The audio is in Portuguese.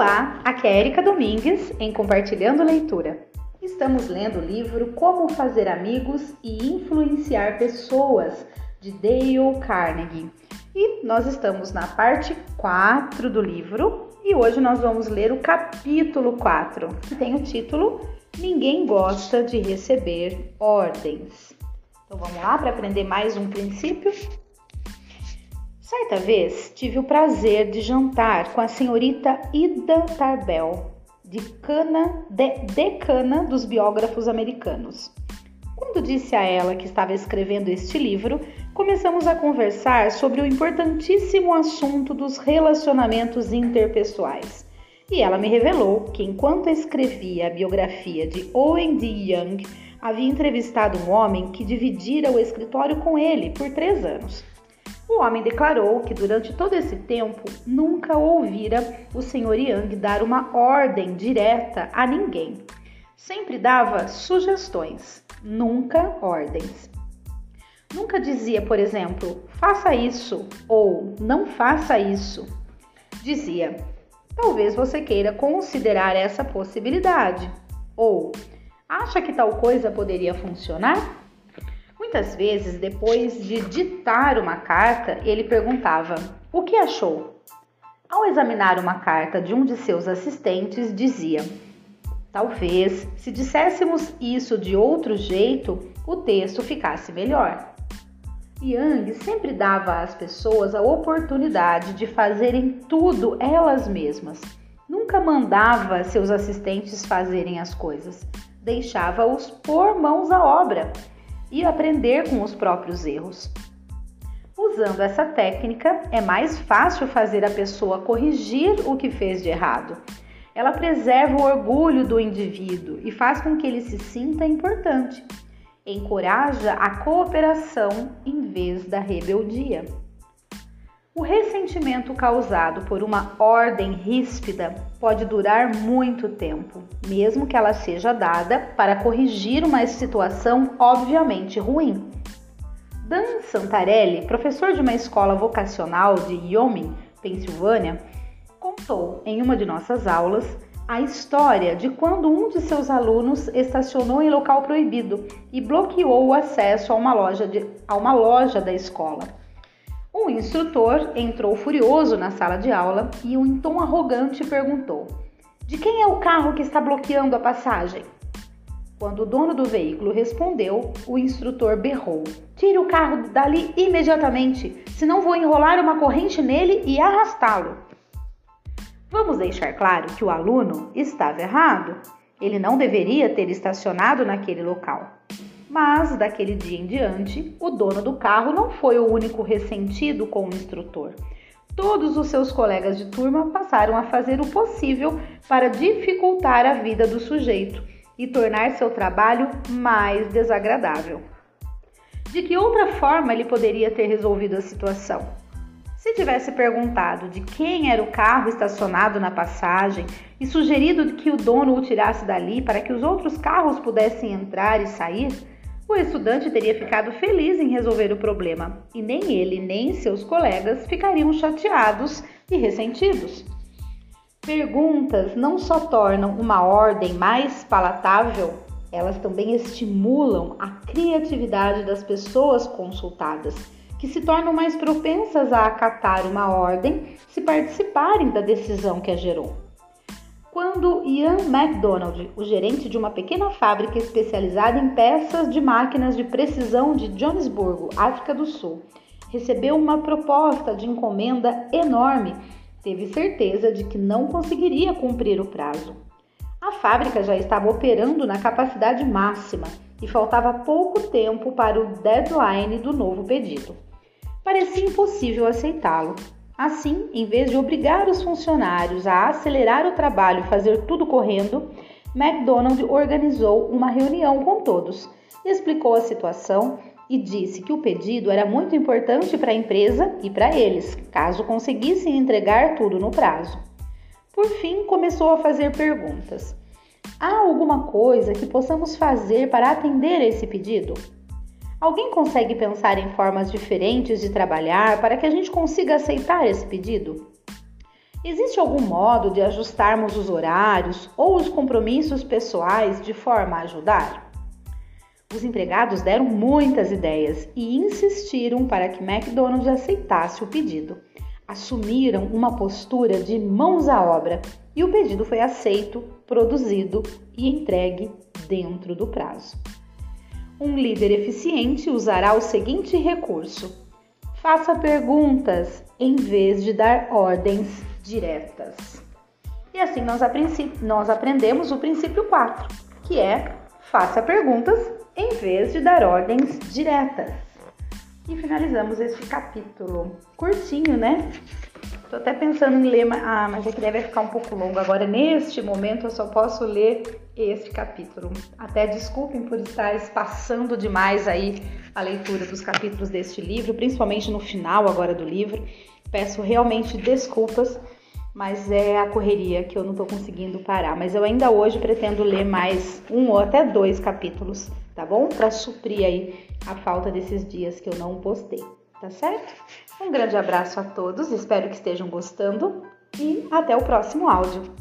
Olá, aqui é Erika Domingues em Compartilhando Leitura. Estamos lendo o livro Como Fazer Amigos e Influenciar Pessoas, de Dale Carnegie. E nós estamos na parte 4 do livro e hoje nós vamos ler o capítulo 4, que tem o título Ninguém Gosta de Receber Ordens. Então vamos lá para aprender mais um princípio? Certa vez tive o prazer de jantar com a senhorita Ida Tarbell, de cana, de, decana dos biógrafos americanos. Quando disse a ela que estava escrevendo este livro, começamos a conversar sobre o importantíssimo assunto dos relacionamentos interpessoais. E ela me revelou que, enquanto escrevia a biografia de Owen D. Young, havia entrevistado um homem que dividira o escritório com ele por três anos. O homem declarou que durante todo esse tempo nunca ouvira o Sr. Yang dar uma ordem direta a ninguém. Sempre dava sugestões, nunca ordens. Nunca dizia, por exemplo, faça isso ou não faça isso. Dizia, talvez você queira considerar essa possibilidade ou acha que tal coisa poderia funcionar? Muitas vezes, depois de ditar uma carta, ele perguntava: O que achou? Ao examinar uma carta de um de seus assistentes, dizia: Talvez, se disséssemos isso de outro jeito, o texto ficasse melhor. Yang sempre dava às pessoas a oportunidade de fazerem tudo elas mesmas. Nunca mandava seus assistentes fazerem as coisas, deixava-os pôr mãos à obra e aprender com os próprios erros. Usando essa técnica, é mais fácil fazer a pessoa corrigir o que fez de errado. Ela preserva o orgulho do indivíduo e faz com que ele se sinta importante. Encoraja a cooperação em vez da rebeldia. O ressentimento causado por uma ordem ríspida pode durar muito tempo, mesmo que ela seja dada para corrigir uma situação obviamente ruim. Dan Santarelli, professor de uma escola vocacional de Wyoming, Pensilvânia, contou em uma de nossas aulas a história de quando um de seus alunos estacionou em local proibido e bloqueou o acesso a uma loja, de, a uma loja da escola. O instrutor entrou furioso na sala de aula e, em tom arrogante, perguntou: De quem é o carro que está bloqueando a passagem? Quando o dono do veículo respondeu, o instrutor berrou: Tire o carro dali imediatamente, senão vou enrolar uma corrente nele e arrastá-lo. Vamos deixar claro que o aluno estava errado. Ele não deveria ter estacionado naquele local. Mas daquele dia em diante, o dono do carro não foi o único ressentido com o instrutor. Todos os seus colegas de turma passaram a fazer o possível para dificultar a vida do sujeito e tornar seu trabalho mais desagradável. De que outra forma ele poderia ter resolvido a situação? Se tivesse perguntado de quem era o carro estacionado na passagem e sugerido que o dono o tirasse dali para que os outros carros pudessem entrar e sair, o estudante teria ficado feliz em resolver o problema e nem ele nem seus colegas ficariam chateados e ressentidos. Perguntas não só tornam uma ordem mais palatável, elas também estimulam a criatividade das pessoas consultadas, que se tornam mais propensas a acatar uma ordem se participarem da decisão que a gerou. Quando Ian MacDonald, o gerente de uma pequena fábrica especializada em peças de máquinas de precisão de Johannesburgo, África do Sul, recebeu uma proposta de encomenda enorme, teve certeza de que não conseguiria cumprir o prazo. A fábrica já estava operando na capacidade máxima e faltava pouco tempo para o deadline do novo pedido. Parecia impossível aceitá-lo. Assim, em vez de obrigar os funcionários a acelerar o trabalho e fazer tudo correndo, McDonald organizou uma reunião com todos, explicou a situação e disse que o pedido era muito importante para a empresa e para eles, caso conseguissem entregar tudo no prazo. Por fim, começou a fazer perguntas. Há alguma coisa que possamos fazer para atender esse pedido? Alguém consegue pensar em formas diferentes de trabalhar para que a gente consiga aceitar esse pedido? Existe algum modo de ajustarmos os horários ou os compromissos pessoais de forma a ajudar? Os empregados deram muitas ideias e insistiram para que McDonald's aceitasse o pedido. Assumiram uma postura de mãos à obra e o pedido foi aceito, produzido e entregue dentro do prazo. Um líder eficiente usará o seguinte recurso: faça perguntas em vez de dar ordens diretas. E assim nós, nós aprendemos o princípio 4, que é faça perguntas em vez de dar ordens diretas. E finalizamos este capítulo. Curtinho, né? Tô até pensando em ler, ah, mas aqui deve ficar um pouco longo. Agora, neste momento, eu só posso ler este capítulo. Até desculpem por estar espaçando demais aí a leitura dos capítulos deste livro, principalmente no final agora do livro. Peço realmente desculpas, mas é a correria que eu não tô conseguindo parar. Mas eu ainda hoje pretendo ler mais um ou até dois capítulos, tá bom? Para suprir aí a falta desses dias que eu não postei tá certo? Um grande abraço a todos, espero que estejam gostando e até o próximo áudio.